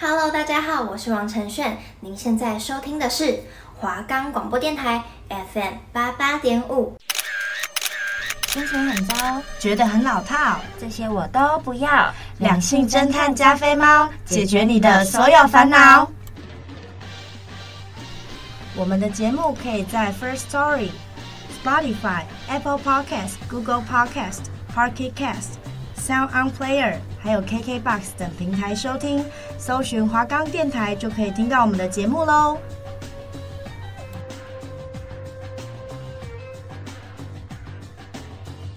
Hello，大家好，我是王承炫。您现在收听的是华冈广播电台 FM 八八点五。心情很糟，觉得很老套，这些我都不要。两性侦探加菲猫，解决你的所有烦恼。我们的节目可以在 First Story、Spotify、Apple Podcast、Google Podcast、Pocket Cast、Sound On Player。还有 KKBOX 等平台收听，搜寻华冈电台就可以听到我们的节目喽。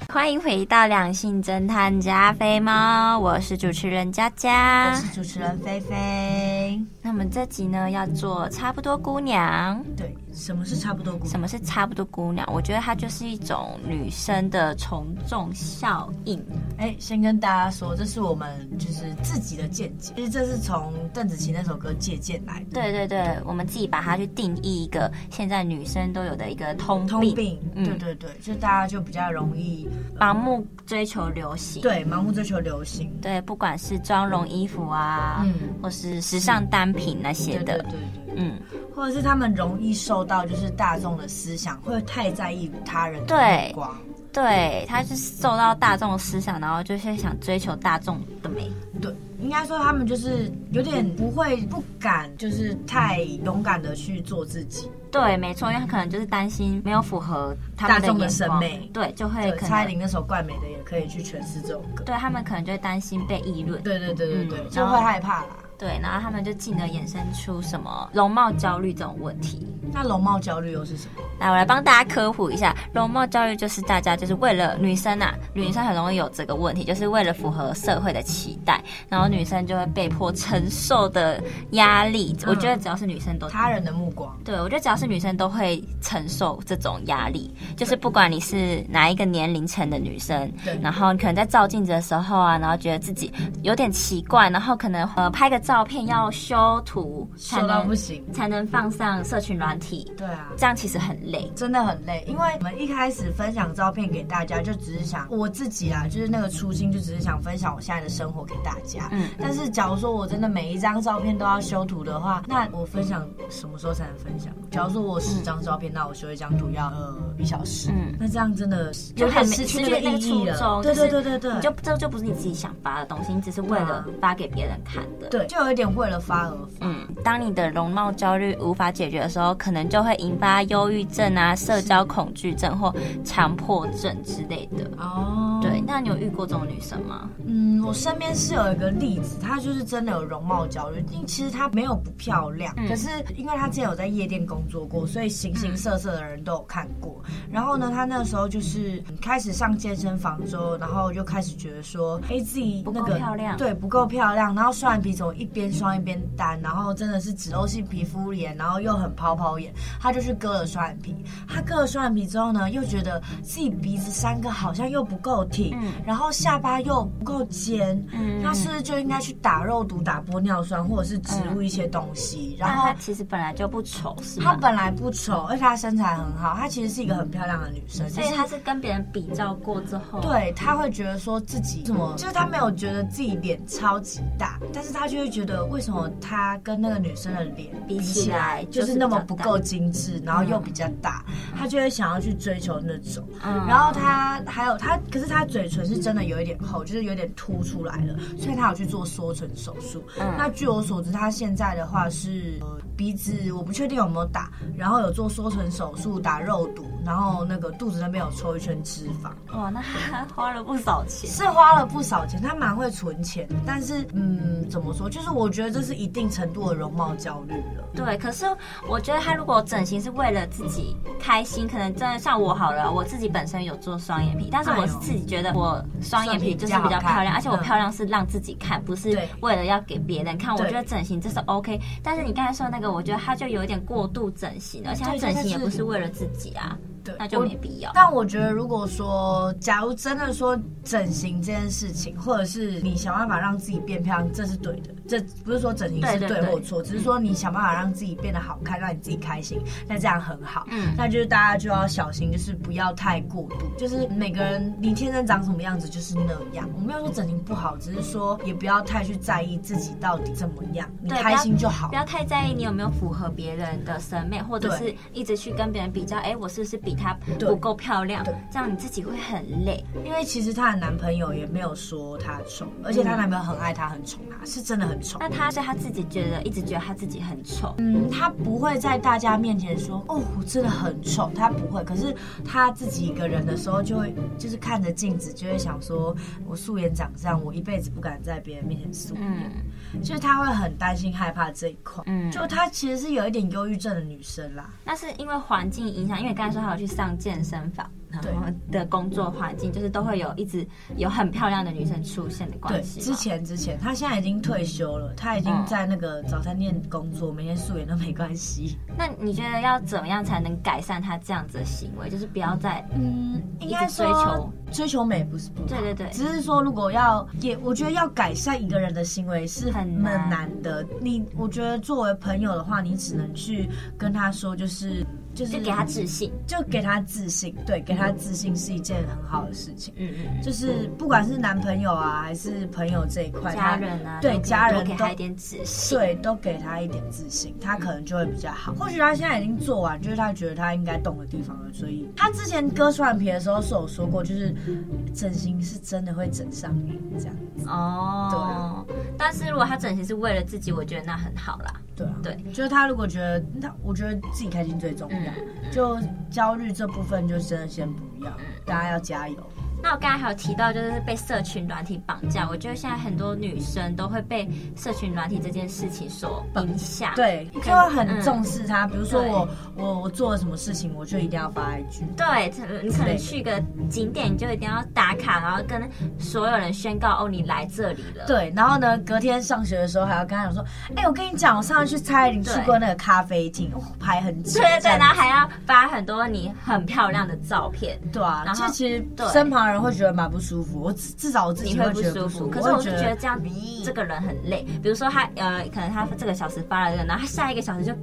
欢迎回到两性侦探加菲猫，我是主持人佳佳，我是主持人菲菲。那我们这集呢，要做差不多姑娘。对。什么是差不多姑娘？什么是差不多姑娘？我觉得它就是一种女生的从众效应。哎，先跟大家说，这是我们就是自己的见解。其实这是从邓紫棋那首歌借鉴来的。对对对，我们自己把它去定义一个现在女生都有的一个通病。通病。嗯、对对对，就大家就比较容易盲目追求流行。对，盲目追求流行。对，不管是妆容、衣服啊，嗯，或是时尚单品那些的。对对对。嗯，或者是他们容易受到就是大众的思想，会太在意他人的眼光。对，对，他是受到大众的思想，然后就是想追求大众的美。对，应该说他们就是有点不会不敢，就是太勇敢的去做自己。对，没错，因为他可能就是担心没有符合他们的大众的审美。对，就会可能蔡依林那首《怪美的》也可以去诠释这首歌。对，他们可能就会担心被议论。对对对对对，嗯、就会害怕啦。对，然后他们就进而衍生出什么容貌焦虑这种问题。那容貌焦虑又是什么？来，我来帮大家科普一下，容貌焦虑就是大家就是为了女生啊，女生很容易有这个问题，就是为了符合社会的期待，然后女生就会被迫承受的压力。我觉得只要是女生都他人的目光，对，我觉得只要是女生都会承受这种压力，就是不管你是哪一个年龄层的女生，对，然后你可能在照镜子的时候啊，然后觉得自己有点奇怪，然后可能呃拍个照片要修图，修到不行才能放上社群软体，对啊，这样其实很累。真的很累，因为我们一开始分享照片给大家，就只是想我自己啊，就是那个初心，就只是想分享我现在的生活给大家。嗯，但是假如说我真的每一张照片都要修图的话，那我分享什么时候才能分享？假如说我十张照片，那我修一张图要呃一小时，嗯，那这样真的有点失去那个意义了。对对对对对，你就这就不是你自己想发的东西，你只是为了发给别人看的。对，就有一点为了发而发。嗯，当你的容貌焦虑无法解决的时候，可能就会引发忧郁症。啊，社交恐惧症或强迫症之类的哦。对，那你有遇过这种女生吗？嗯，我身边是有一个例子，她就是真的有容貌焦虑。其实她没有不漂亮，嗯、可是因为她之前有在夜店工作过，所以形形色色的人都有看过。然后呢，她那个时候就是开始上健身房之后，然后就开始觉得说，哎，自己那个不够漂亮，对，不够漂亮。然后双眼皮怎么一边双一边单，然后真的是脂漏性皮肤脸，然后又很泡泡眼，她就去割了双眼皮。她割了双眼皮之后呢，又觉得自己鼻子三个好像又不够挺，嗯、然后下巴又不够尖，嗯，那是不是就应该去打肉毒、打玻尿酸，或者是植入一些东西？嗯、然后她其实本来就不丑，是吗？她本来不丑，而且她身材很好，她其实是一个很漂亮的女生。所以她是跟别人比较过之后，对，她会觉得说自己什么，就是她没有觉得自己脸超级大，但是她就会觉得为什么她跟那个女生的脸比起来就是那么不够精致，然后又比较大。他就会想要去追求那种，嗯、然后他还有他，可是他嘴唇是真的有一点厚，就是有点凸出来了，所以他有去做缩唇手术。嗯、那据我所知，他现在的话是。鼻子我不确定有没有打，然后有做缩唇手术，打肉毒，然后那个肚子那边有抽一圈脂肪。哇，那还 花了不少钱。是花了不少钱，他蛮会存钱的。但是，嗯，怎么说？就是我觉得这是一定程度的容貌焦虑了。对，可是我觉得他如果整形是为了自己开心，可能真的像我好了，我自己本身有做双眼皮，但是我是自己觉得我双眼皮就是比较漂亮，而且我漂亮是让自己看，不是为了要给别人看。我觉得整形这是 OK，但是你刚才说那个。我觉得他就有一点过度整形，而且他整形也不是为了自己啊。对，那就没必要。但我觉得，如果说假如真的说整形这件事情，或者是你想办法让自己变漂亮，这是对的。这不是说整形是对或错，只是说你想办法让自己变得好看，让你自己开心，那这样很好。嗯，那就是大家就要小心，就是不要太过度。就是每个人你天生长什么样子就是那样。我没有说整形不好，只是说也不要太去在意自己到底怎么样，你开心就好。不要太在意你有没有符合别人的审美，或者是一直去跟别人比较。哎，我是不是比他不够漂亮？这样你自己会很累。因为其实她的男朋友也没有说她丑，而且她男朋友很爱她，很宠她，是真的很宠。那她是她自己觉得，一直觉得她自己很丑。嗯，她不会在大家面前说哦，我真的很丑，她不会。可是她自己一个人的时候，就会就是看着镜子，就会想说，我素颜长这样，我一辈子不敢在别人面前素颜。嗯，就是她会很担心、害怕这一块。嗯，就她其实是有一点忧郁症的女生啦。那是因为环境影响，因为刚才说她有去上健身房。对的工作环境，就是都会有一直有很漂亮的女生出现的关系。对，之前之前，她现在已经退休了，她已经在那个早餐店工作，每天素颜都没关系。那你觉得要怎么样才能改善她这样子的行为？就是不要再嗯，应该追求追求美不是不好，对对对，只是说如果要也，我觉得要改善一个人的行为是很难的。你我觉得作为朋友的话，你只能去跟他说，就是。就是给他自信，就给他自信，对，给他自信是一件很好的事情。嗯嗯，就是不管是男朋友啊，还是朋友这一块，家人啊，对，家人都给他一点自信，对，都给他一点自信，他可能就会比较好。或许他现在已经做完，就是他觉得他应该动的地方了，所以他之前割双眼皮的时候是有说过，就是整形是真的会整上瘾这样子。哦，对。但是如果他整形是为了自己，我觉得那很好啦。对啊，对，就是他如果觉得他，我觉得自己开心最重要。就焦虑这部分，就真的先不要，大家要加油。那我刚才还有提到，就是被社群软体绑架。我觉得现在很多女生都会被社群软体这件事情所影响，对，就会很重视它。比如说我我我做了什么事情，我就一定要发 IG。对，你可能去个景点，你就一定要打卡，然后跟所有人宣告哦，你来这里了。对，然后呢，隔天上学的时候还要跟他讲说，哎，我跟你讲，我上次去蔡依林去过那个咖啡厅，拍很久。对对对，然后还要发很多你很漂亮的照片。对啊，然后其实身旁人会觉得蛮不舒服，我至至少我自己会不舒服。可是我就觉得这样，这个人很累。比如说他呃，可能他这个小时发了这个，然后他下一个小时就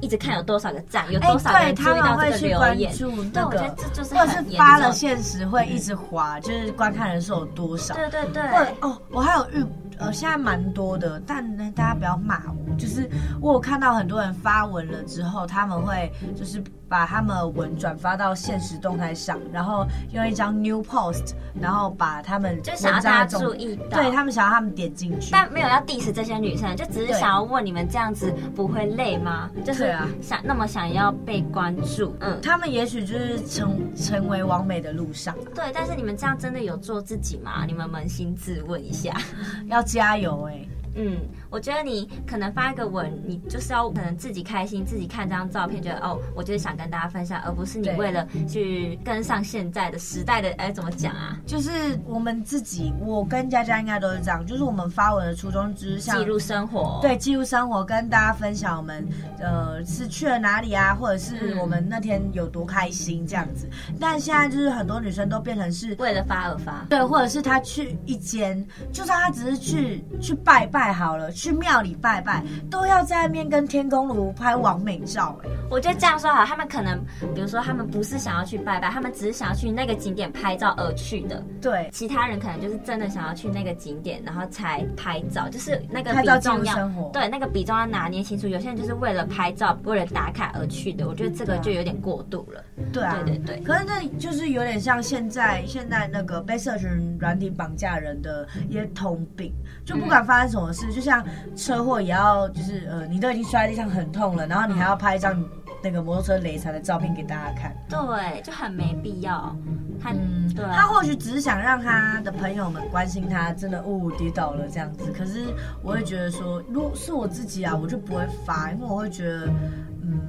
一直看有多少个赞，有多少人注意到这个留言。对，我觉得这就是或者是发了现实会一直滑，就是观看人数有多少。对对对。或者哦，我还有遇呃，现在蛮多的，但呢，大家不要骂我。就是我有看到很多人发文了之后，他们会就是。把他们的文转发到现实动态上，然后用一张 new post，然后把他们就想要大家注意到，对他们想要他们点进去，但没有要 diss 这些女生，就只是想要问你们这样子不会累吗？就是想那么想要被关注，嗯，他们也许就是成成为完美的路上，对，但是你们这样真的有做自己吗？你们扪心自问一下，要加油哎、欸。嗯，我觉得你可能发一个文，你就是要可能自己开心，自己看这张照片，觉得哦，我就是想跟大家分享，而不是你为了去跟上现在的时代的，哎，怎么讲啊？就是我们自己，我跟佳佳应该都是这样，就是我们发文的初衷就是记录生活，对，记录生活，跟大家分享我们呃是去了哪里啊，或者是我们那天有多开心这样子。但现在就是很多女生都变成是为了发而发，对，或者是她去一间，就算她只是去去拜拜。好了，去庙里拜拜都要在外面跟天公炉拍完美照。哎，我觉得这样说好，他们可能，比如说他们不是想要去拜拜，他们只是想要去那个景点拍照而去的。对，其他人可能就是真的想要去那个景点，然后才拍照，就是那个比重要。对，那个比重要拿捏清楚。有些人就是为了拍照，为了打卡而去的，我觉得这个就有点过度了。对啊，对对对。可是那就是有点像现在现在那个被社群软体绑架人的一些通病，就不管发生什么。事，就像车祸也要，就是呃，你都已经摔在地上很痛了，然后你还要拍一张那个摩托车雷残的照片给大家看，对，就很没必要。他，嗯，对，他或许只是想让他的朋友们关心他，真的呜呜跌倒了这样子。可是我会觉得说，如果是我自己啊，我就不会发，因为我会觉得。嗯，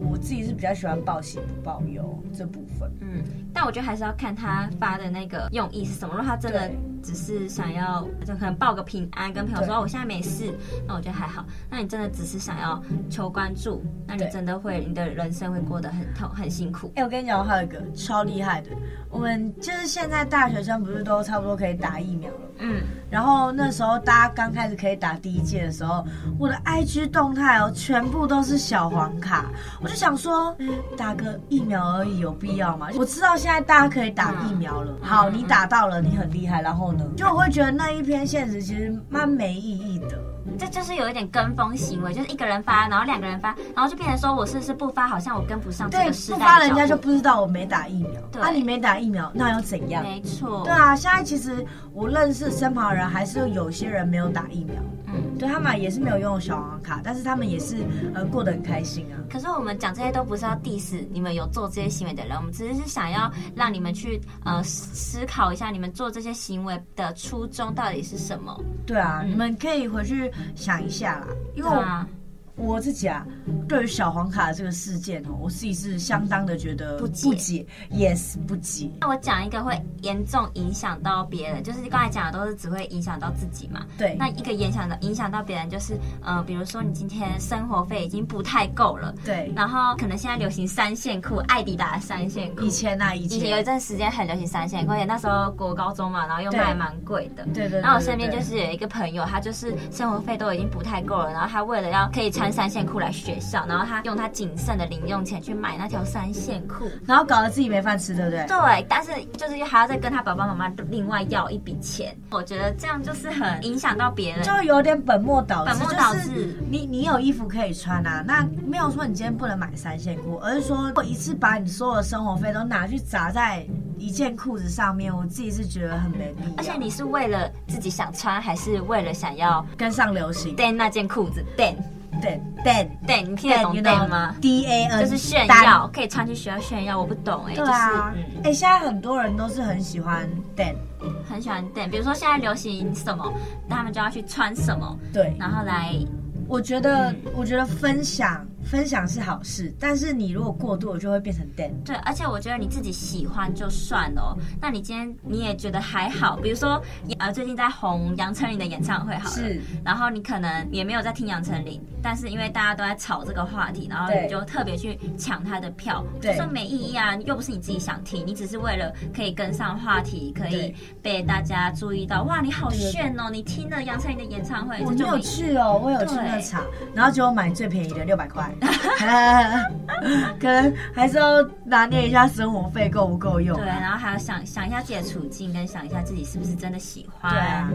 我自己是比较喜欢报喜不报忧这部分。嗯，但我觉得还是要看他发的那个用意是什么。如果他真的只是想要，就可能报个平安，跟朋友说我现在没事，那我觉得还好。那你真的只是想要求关注，那你真的会，你的人生会过得很痛，很辛苦。哎、欸，我跟你讲，我还有一个超厉害的，我们就是现在大学生不是都差不多可以打疫苗了？嗯，然后那时候大家刚开始可以打第一剂的时候，我的 IG 动态哦，全部都是小黄卡，我就想说，打个疫苗而已，有必要吗？我知道现在大家可以打疫苗了，好，你打到了，你很厉害，然后呢，就我会觉得那一篇现实其实蛮没意义的。这就是有一点跟风行为，就是一个人发，然后两个人发，然后就变成说我是不是不发，好像我跟不上这个时代。对，不发人家就不知道我没打疫苗。对，啊，你没打疫苗，那又怎样？没错。对啊，现在其实我认识身旁的人，还是有些人没有打疫苗。嗯，对他们也是没有用小黄卡，但是他们也是呃过得很开心啊。可是我们讲这些都不是要 diss 你们有做这些行为的人，我们只是想要让你们去呃思考一下，你们做这些行为的初衷到底是什么？对啊，嗯，你们可以回去想一下啦，因为我。我自己啊，对于小黄卡这个事件哦，我自己是相当的觉得不解，不解，yes 不解。那我讲一个会严重影响到别人，就是刚才讲的都是只会影响到自己嘛。对。那一个影响的影响到别人，就是呃，比如说你今天生活费已经不太够了，对。然后可能现在流行三线裤，爱迪达的三线裤。以前啊，以前，以前有一阵时间很流行三线裤，而且那时候国高中嘛，然后又卖蛮贵的。对对，对，对，对，对。然后我身边就是有一个朋友，他就是生活费都已经不太够了，然后他为了要可以穿三线裤来学。校，然后他用他仅剩的零用钱去买那条三线裤，然后搞得自己没饭吃，对不对？对，但是就是还要再跟他爸爸妈妈另外要一笔钱。我觉得这样就是很影响到别人，就有点本末倒置。本末倒置，你你有衣服可以穿啊，那没有说你今天不能买三线裤，而是说我一次把你所有的生活费都拿去砸在一件裤子上面，我自己是觉得很没必要。而且你是为了自己想穿，还是为了想要跟上流行？对，那件裤子，对。对，Dan，对，你听得懂 Dan 吗？D A N，就是炫耀，可以穿去学校炫耀。我不懂哎，对啊，哎，现在很多人都是很喜欢 Dan，很喜欢 Dan。比如说现在流行什么，他们就要去穿什么，对，然后来。我觉得，我觉得分享。分享是好事，但是你如果过度了，就会变成 den。对，而且我觉得你自己喜欢就算了。那你今天你也觉得还好，比如说呃最近在红杨丞琳的演唱会好了，是。然后你可能也没有在听杨丞琳，但是因为大家都在炒这个话题，然后你就特别去抢他的票，就说没意义啊，又不是你自己想听，你只是为了可以跟上话题，可以被大家注意到。哇，你好炫哦！你听了杨丞琳的演唱会，我有去哦，我有去那场，然后结果买最便宜的六百块。可能还是要拿捏一下生活费够不够用。对，然后还要想想一下自己的处境，跟想一下自己是不是真的喜欢。对啊，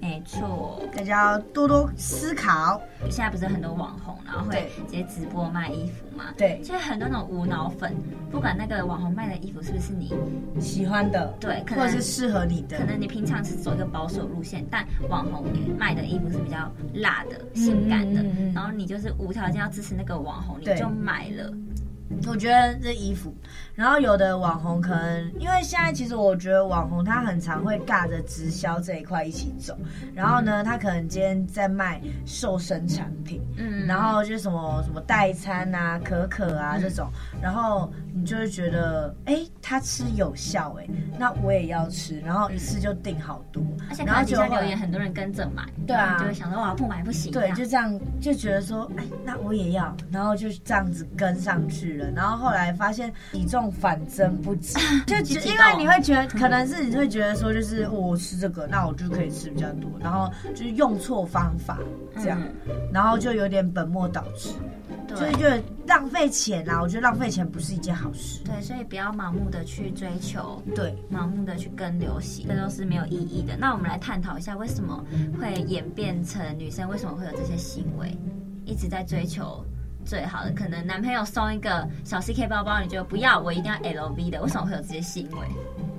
没错，大家要多多思考。现在不是很多网红，然后会直接直播卖衣服嘛？对，就是很多那种无脑粉，不管那个网红卖的衣服是不是你喜欢的，对，可能或者是适合你的。可能你平常是走一个保守路线，但网红卖的衣服是比较辣的、性感的，嗯、然后你就是无条件要支持那个网红，你就买了。我觉得这衣服，然后有的网红可能，因为现在其实我觉得网红他很常会尬着直销这一块一起走，然后呢，他可能今天在卖瘦身产品，嗯，然后就什么什么代餐啊、可可啊这种，然后你就会觉得，哎，他吃有效，哎，那我也要吃，然后一次就订好多，而且然后底下留言很多人跟着买，对啊，就会想说哇，不买不行，对，就这样就觉得说，哎，那我也要，然后就这样子跟上去了。然后后来发现体重反增不止，就因为你会觉得可能是你会觉得说，就是我吃这个，那我就可以吃比较多，然后就是用错方法这样，然后就有点本末倒置，所以就浪费钱啦。我觉得浪费钱不是一件好事。对，所以不要盲目的去追求，对，盲目的去跟流行，这都是没有意义的。那我们来探讨一下，为什么会演变成女生为什么会有这些行为，一直在追求。最好的可能，男朋友送一个小 CK 包包，你就不要，我一定要 LV 的，为什么会有这些行为？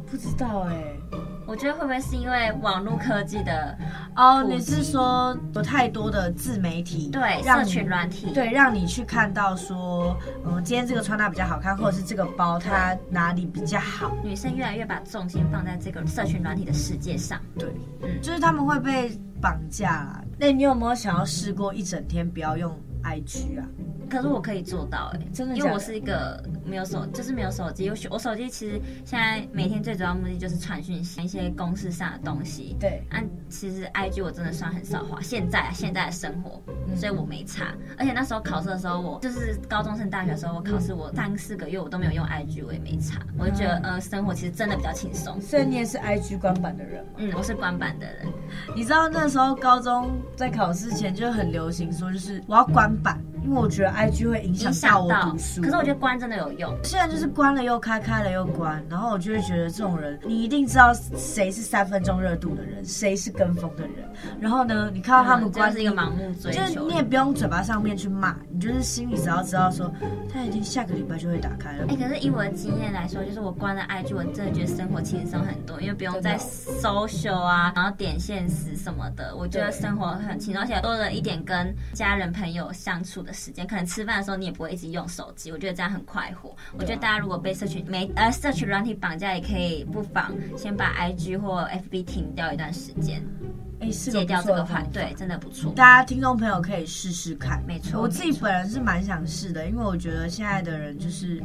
不知道哎、欸，我觉得会不会是因为网络科技的哦？你是说有太多的自媒体对社群软体对，让你去看到说，嗯，今天这个穿搭比较好看，或者是这个包它哪里比较好？女生越来越把重心放在这个社群软体的世界上，对，嗯，就是他们会被绑架。那你有没有想要试过一整天不要用？IG 啊？可是我可以做到哎、欸，真的，因为我是一个没有手，就是没有手机。我我手机其实现在每天最主要目的就是传讯息，一些公事上的东西。对，啊，其实 IG 我真的算很少滑。现在啊，现在的生活，所以我没差。而且那时候考试的时候，我就是高中升大学的时候，我考试我三四个月我都没有用 IG，我也没差。我就觉得呃，生活其实真的比较轻松。所以你也是 IG 官版的人吗？嗯，我是官版的人。你知道那时候高中在考试前就很流行说，就是我要关版。因为我觉得 IG 会影响到我读书，可是我觉得关真的有用。现在就是关了又开，开了又关，然后我就会觉得这种人，你一定知道谁是三分钟热度的人，谁是跟风的人。然后呢，你看到他们关、嗯、是一个盲目追求，就是你也不用嘴巴上面去骂，你就是心里只要知道说，他已经下个礼拜就会打开了。哎、欸，可是以我的经验来说，就是我关了 IG，我真的觉得生活轻松很多，因为不用再 social 啊，然后点现实什么的，我觉得生活很轻松，而且多了一点跟家人朋友相处的时间，可能吃饭。的时候你也不会一直用手机，我觉得这样很快活。我觉得大家如果被社群媒呃社群软体绑架，也可以不妨先把 IG 或 FB 停掉一段时间，哎，是戒掉这个牌，对，真的不错。大家听众朋友可以试试看，没错。我自己本人是蛮想试的，因为我觉得现在的人就是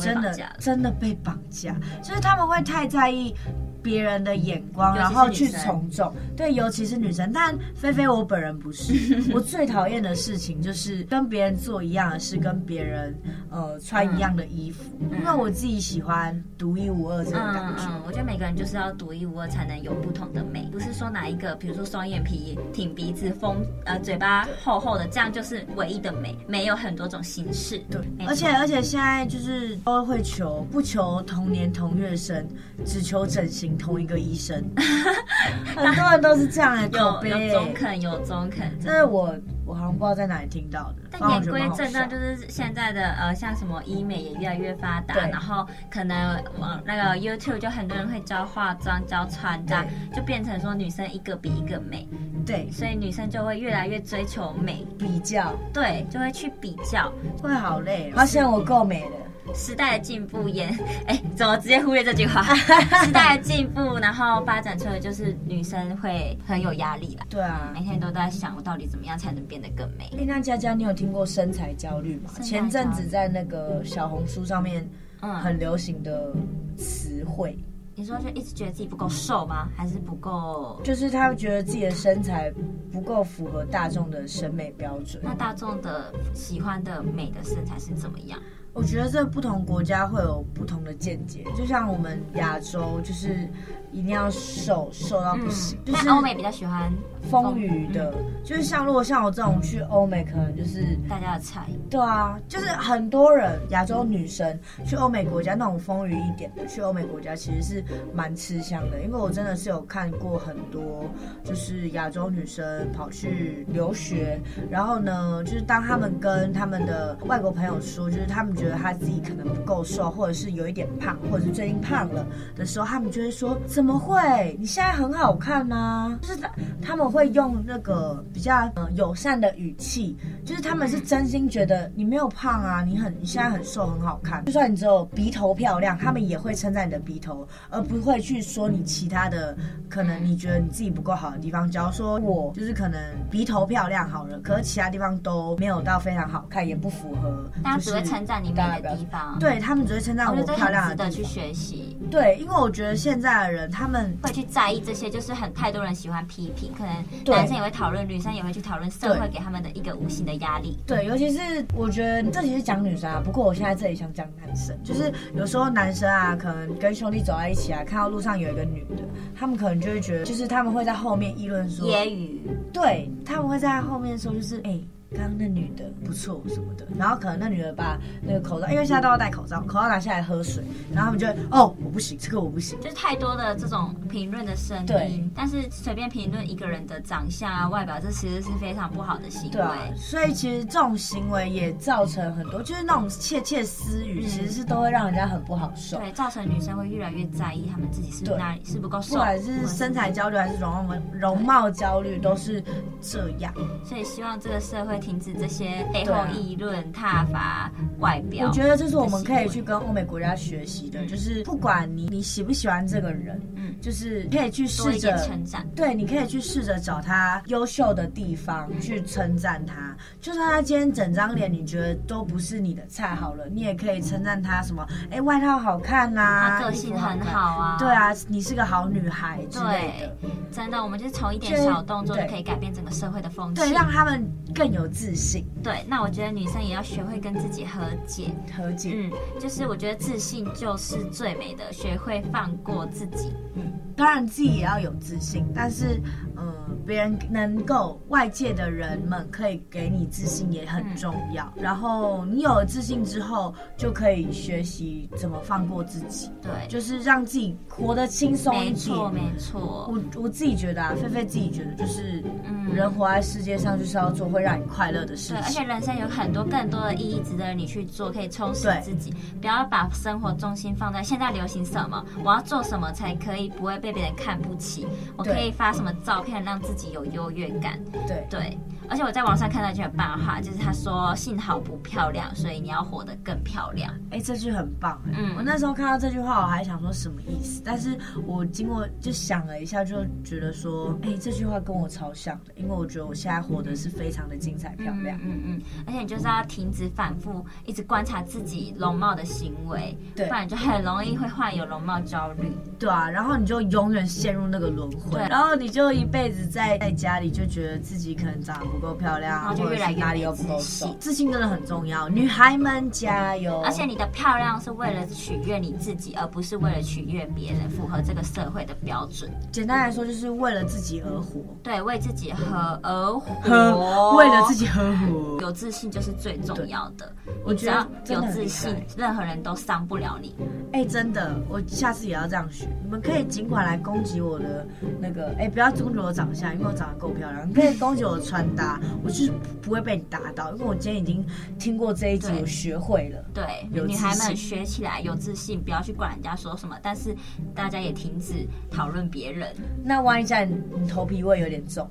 真的真的被绑架，就是他们会太在意。别人的眼光，然后去从众，对，尤其是女生。但菲菲，我本人不是。我最讨厌的事情就是跟别人做一样的事，跟别人呃穿一样的衣服，嗯，因为我自己喜欢独一无二这种感觉。我觉得每个人就是要独一无二，才能有不同的美。不是说哪一个，比如说双眼皮、挺鼻子、丰呃嘴巴厚厚的，这样就是唯一的美。美有很多种形式。对，而且而且现在就是都会求不求同年同月生，只求整形。同一个医生，很多人都是这样的口碑，有中肯，有中肯。这是我我好像不知道在哪里听到的。但言归正传，就是现在的呃，像什么医美也越来越发达，然后可能往那个 YouTube 就很多人会教化妆、教穿搭，就变成说女生一个比一个美。对，所以女生就会越来越追求美，比较，对，就会去比较，会好累。发现我够美了。时代的进步也，哎，怎么直接忽略这句话？时代的进步，然后发展出来就是女生会很有压力了。对啊，每天都在想我到底怎么样才能变得更美。哎，那佳佳，你有听过身材焦虑吗？前阵子在那个小红书上面，嗯，很流行的词汇。你说就一直觉得自己不够瘦吗？还是不够？就是他觉得自己的身材不够符合大众的审美标准。那大众的喜欢的美的身材是怎么样？我觉得这不同国家会有不同的见解，就像我们亚洲就是。一定要瘦瘦到不行，嗯、就是欧美比较喜欢丰腴的，嗯、就是像如果像我这种去欧美，可能就是大家的菜。对啊，就是很多人亚洲女生去欧美国家那种丰腴一点的，去欧美国家其实是蛮吃香的，因为我真的是有看过很多，就是亚洲女生跑去留学，然后呢，就是当他们跟他们的外国朋友说，就是他们觉得他自己可能不够瘦，或者是有一点胖，或者是最近胖了的时候，他们就会说。怎么会？你现在很好看呢、啊。就是他他们会用那个比较呃友善的语气，就是他们是真心觉得你没有胖啊，你很你现在很瘦很好看。就算你只有鼻头漂亮，他们也会称赞你的鼻头，而不会去说你其他的可能你觉得你自己不够好的地方。假如说我就是可能鼻头漂亮好了，可是其他地方都没有到非常好看，也不符合。大家只会称赞你美的地方，对他们只会称赞我漂亮的地方。值得去学习。对，因为我觉得现在的人。他们会去在意这些，就是很太多人喜欢批评，可能男生也会讨论，女生也会去讨论，社会给他们的一个无形的压力。对，尤其是我觉得这里是讲女生啊，不过我现在这里想讲男生，就是有时候男生啊，可能跟兄弟走在一起啊，看到路上有一个女的，他们可能就会觉得，就是他们会在后面议论说，揶揄，对，他们会在后面说，就是哎。欸刚刚那女的不错什么的，然后可能那女的把那个口罩，因为现在都要戴口罩，口罩拿下来喝水，然后他们就会哦，我不行，这个我不行，就是太多的这种评论的声音。对，但是随便评论一个人的长相啊、外表，这其实是非常不好的行为。对啊，所以其实这种行为也造成很多，就是那种窃窃私语，其实是都会让人家很不好受。对，造成女生会越来越在意她们自己是哪里是不够瘦，不管是身材焦虑还是容貌容貌焦虑，都是这样。所以希望这个社会。停止这些背后议论、挞伐外表。我觉得这是我们可以去跟欧美国家学习的，就是不管你你喜不喜欢这个人，嗯，就是可以去试着称赞。对，你可以去试着找他优秀的地方去称赞他。就算他今天整张脸你觉得都不是你的菜，好了，你也可以称赞他什么？哎，外套好看啊，他个性很好啊，对啊，你是个好女孩之类的。真的，我们就是从一点小动作就可以改变整个社会的风气，对，让他们更有自信。对，那我觉得女生也要学会跟自己和解，和解。嗯，就是我觉得自信就是最美的，学会放过自己。嗯，当然自己也要有自信，但是，嗯，别人能够外界的人们可以给你自信也很重要。嗯、然后你有了自信之后，就可以学习怎么放过自己。对，就是让自己活得轻松一点。没错，没错。我我自己觉得啊，菲菲自己觉得就是，嗯，人活在世界上就是要做会让你快乐的事情。对，而且人生有很多更多的意义值得你去做，可以充实自己。不要把生活重心放在现在流行什么，我要做什么才可以不会被别人看不起？我可以发什么照片让自己有优越感？对对。而且我在网上看到一句很棒的话，就是他说：“幸好不漂亮，所以你要活得更漂亮。”哎，这句很棒。嗯，我那时候看到这句话，我还想说什么意思？但是我经过就想了一下，就觉得说，哎，这句话跟我超像的，因为我觉得我现在活得是非常的精彩漂亮。嗯嗯，嗯。而且你就是要停止反复，一直观察自己容貌的行为，对，不然就很容易会患有容貌焦虑。对啊，然后你就永远陷入那个轮回，然后你就一辈子在在家里就觉得自己可能长得不够漂亮，然后就越来越哪里又不够瘦。自信真的很重要，女孩们加油！而且你的漂亮是为了取悦你自己，而不是为了取悦别人，符合这个社会的标准。简单来说，就是为了自己而活。对，为自己和而活，为了自己而活。有自信就是最重要的。我觉得有自信，任何人都伤不了你。哎，真的，我下次也要这样学。你们可以尽管来攻击我的那个，哎，不要攻击我长相，因为我长得够漂亮。你可以攻击我的穿搭，我就是不会被你打倒，因为我今天已经听过这一集，我学会了。对，女孩们学起来有自信，不要去管人家说什么，但是大家也停止讨论别人。那万一在你头皮味有点重，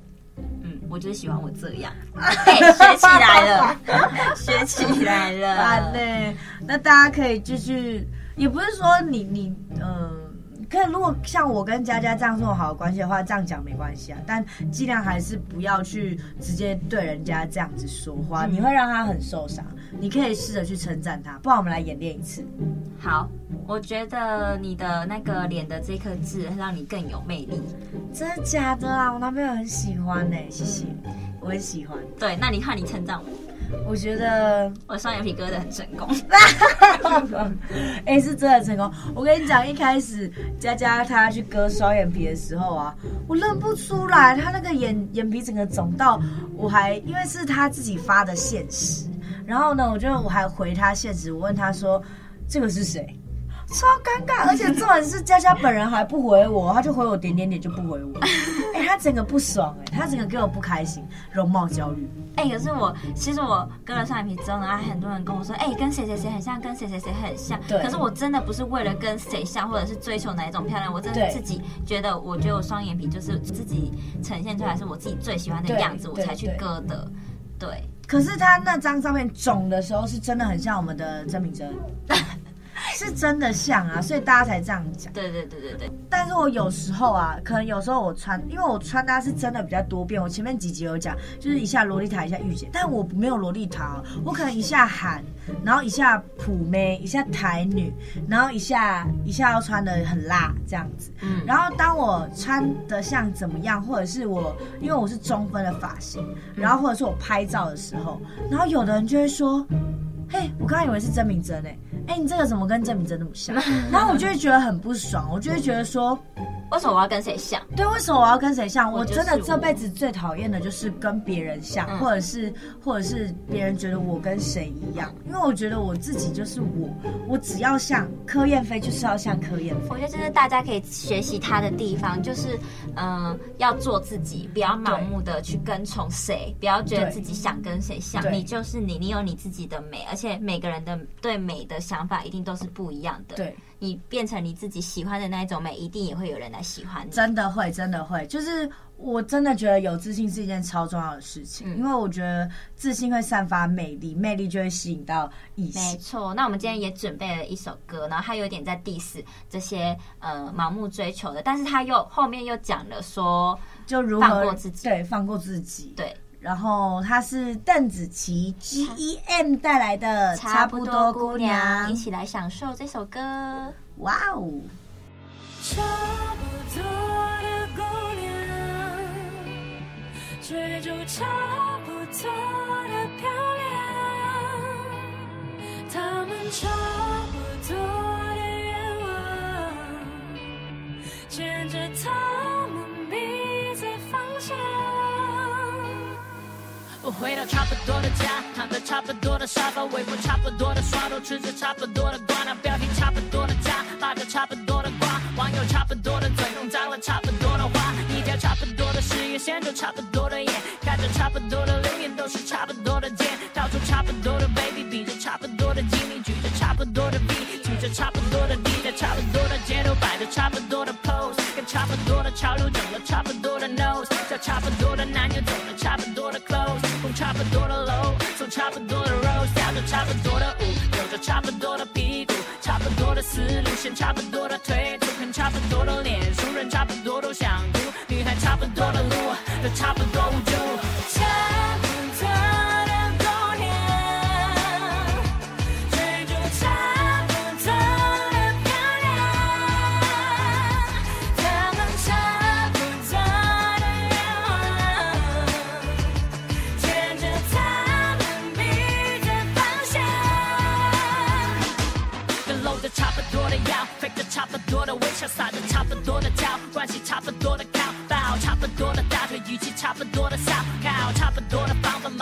嗯，我就是喜欢我这样。哎，学起来了，学起来了。好嘞，那大家可以就是，也不是说你你嗯。呃可如果像我跟佳佳这样这么好的关系的话，这样讲没关系啊，但尽量还是不要去直接对人家这样子说话，你会让他很受伤。你可以试着去称赞他，不然我们来演练一次。好，我觉得你的那个脸的这颗痣让你更有魅力。真的假的啊？我男朋友很喜欢呢、欸，谢谢，我很喜欢。对，那你看你称赞我。我觉得我双眼皮割的很成功，哎、欸，是真的成功。我跟你讲，一开始佳佳她去割双眼皮的时候啊，我认不出来，她那个眼眼皮整个肿到，我还因为是她自己发的现实，然后呢，我就我还回她现实，我问她说这个是谁？超尴尬，而且重点是佳佳本人还不回我，他就回我点点点就不回我。哎、欸，他整个不爽哎、欸，他整个给我不开心，容貌焦虑。哎、欸，可是我其实我割了双眼皮之后呢，很多人跟我说，哎、欸，跟谁谁谁很像，跟谁谁谁很像。对。可是我真的不是为了跟谁像，或者是追求哪一种漂亮，我真的自己觉得，我觉得我双眼皮就是自己呈现出来是我自己最喜欢的样子，我才去割的。对。对可是他那张照片肿的时候，是真的很像我们的曾敏珍。是真的像啊，所以大家才这样讲。对对对对对。但是我有时候啊，可能有时候我穿，因为我穿搭是真的比较多变。我前面几集有讲，就是一下萝莉塔，一下御姐，但我没有萝莉塔，我可能一下韩，然后一下普妹，一下台女，然后一下一下要穿的很辣这样子。嗯。然后当我穿的像怎么样，或者是我因为我是中分的发型，然后或者是我拍照的时候，然后有的人就会说。嘿，我刚刚以为是真名真诶，哎，你这个怎么跟郑明真那么像？然后我就会觉得很不爽，我就会觉得说。为什么我要跟谁像？对，为什么我要跟谁像？我真的这辈子最讨厌的就是跟别人像，嗯、或者是或者是别人觉得我跟谁一样，因为我觉得我自己就是我，我只要像柯燕飞，就是要像柯燕飞。我觉得这是大家可以学习他的地方，就是嗯、呃，要做自己，不要盲目的去跟从谁，不要觉得自己想跟谁像，你就是你，你有你自己的美，而且每个人的对美的想法一定都是不一样的。对。你变成你自己喜欢的那一种美，一定也会有人来喜欢你。真的会，真的会。就是我真的觉得有自信是一件超重要的事情，嗯、因为我觉得自信会散发魅力，魅力就会吸引到异性。没错，那我们今天也准备了一首歌，然后他有点在 diss 这些呃盲目追求的，但是他又后面又讲了说，就如何放过自己，对，放过自己，对。然后他是邓紫棋 G E M 带来的《差不多姑娘》，一起来享受这首歌。哇哦！差不多的姑娘，追逐差不多的漂亮，他们差不多的愿望，牵着他我回到差不多的家，躺在差不多的沙发，微波差不多的刷头，吃着差不多的瓜，那标题差不多的家，画着差不多的瓜，网友差不多的嘴，弄脏了差不多的话，一条差不多的事业线，就差不多的眼，看着差不多的留言，都是差不多的键，到处差不多的 baby，比着差不多的机密，举着差不多的 B，举着差不多的 D，在差不多的街头摆着差不多的 pose，差不多的潮流整了差不多的 nose，叫差不多的男友走了差不多的 clothes。差不多的楼，走差不多的 road，跳着差不多的舞，有着差不多的屁股，差不多的思路先，差不多的腿，走看差不多的脸，熟人差不多都想哭，女孩差不多的路，都差不多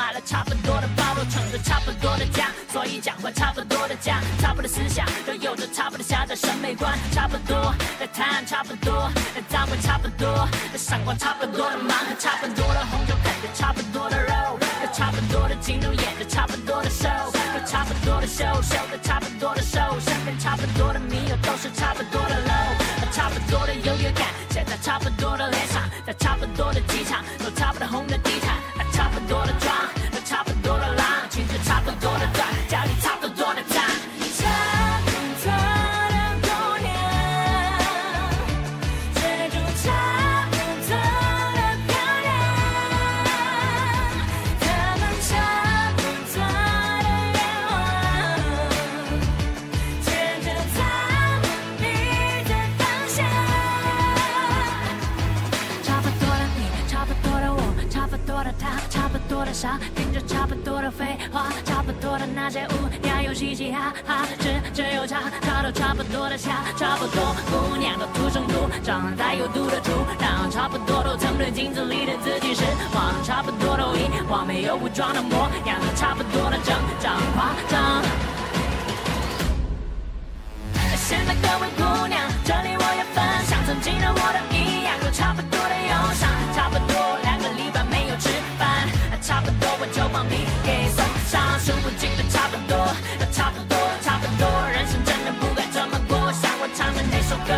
买了差不多的包，都撑着差不多的家，所以讲话差不多的价，差不多思想都有着差不多狭窄审美观，差不多的谈差不多的脏话差不多的闪光差不多的忙土生土长带有毒的土，然后差不多都曾对镜子里的自己失望，差不多都遗忘没有武装的模样，差不多的整张夸张。现在各位姑娘，这里我也分享曾经的我的一样，有差不多的忧伤，差不多两个礼拜没有吃饭。差不多我就把你给送上，数不尽的差不多，差不多，差不多，人生真的不该这么过，像我唱的那首歌，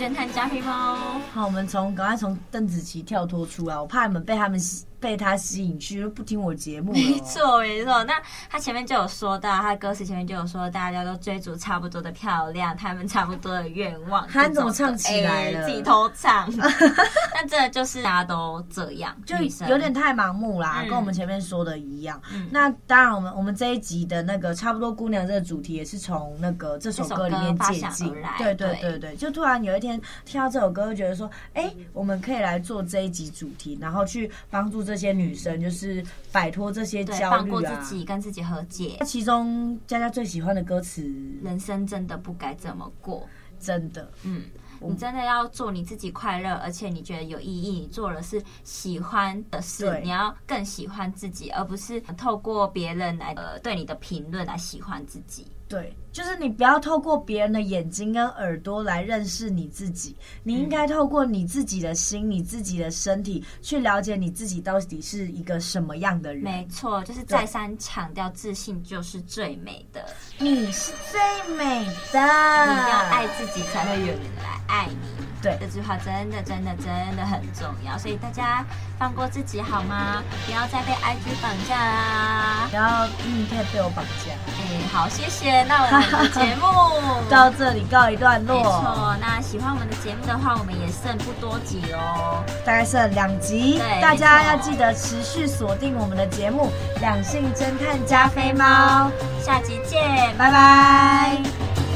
侦探加菲猫，好，我们从赶快从邓紫棋跳脱出来，我怕你们被他们。被他吸引去，不听我节目。没错，没错。那他前面就有说到，他歌词前面就有说，大家都追逐差不多的漂亮，他们差不多的愿望。他怎么唱起来了？自己偷唱。但这就是大家都这样，就有点太盲目啦，嗯、跟我们前面说的一样。嗯、那当然，我们我们这一集的那个差不多姑娘这个主题，也是从那个这首歌里面借镜。对对对对，就突然有一天听到这首歌，就觉得说，哎、欸，我们可以来做这一集主题，然后去帮助。这些女生就是摆脱这些焦虑啊，放过自己，跟自己和解。其中佳佳最喜欢的歌词：“人生真的不该这么过。”真的，嗯。你真的要做你自己快乐，而且你觉得有意义，你做了是喜欢的事，你要更喜欢自己，而不是透过别人来呃对你的评论来喜欢自己。对，就是你不要透过别人的眼睛跟耳朵来认识你自己，你应该透过你自己的心、你自己的身体去了解你自己到底是一个什么样的人。没错，就是再三强调，自信就是最美的，你是最美的，你要爱自己，才会有人来爱你。对，这句话真的真的真的很重要，所以大家放过自己好吗？不要再被 IG 绑架啦！不要嗯，可以被我绑架。哎，好，谢谢。那我们的节目到这里告一段落。没错，那喜欢我们的节目的话，我们也剩不多集哦，大概剩两集。对，大家要记得持续锁定我们的节目《两性侦探加菲猫》，下集见，拜拜。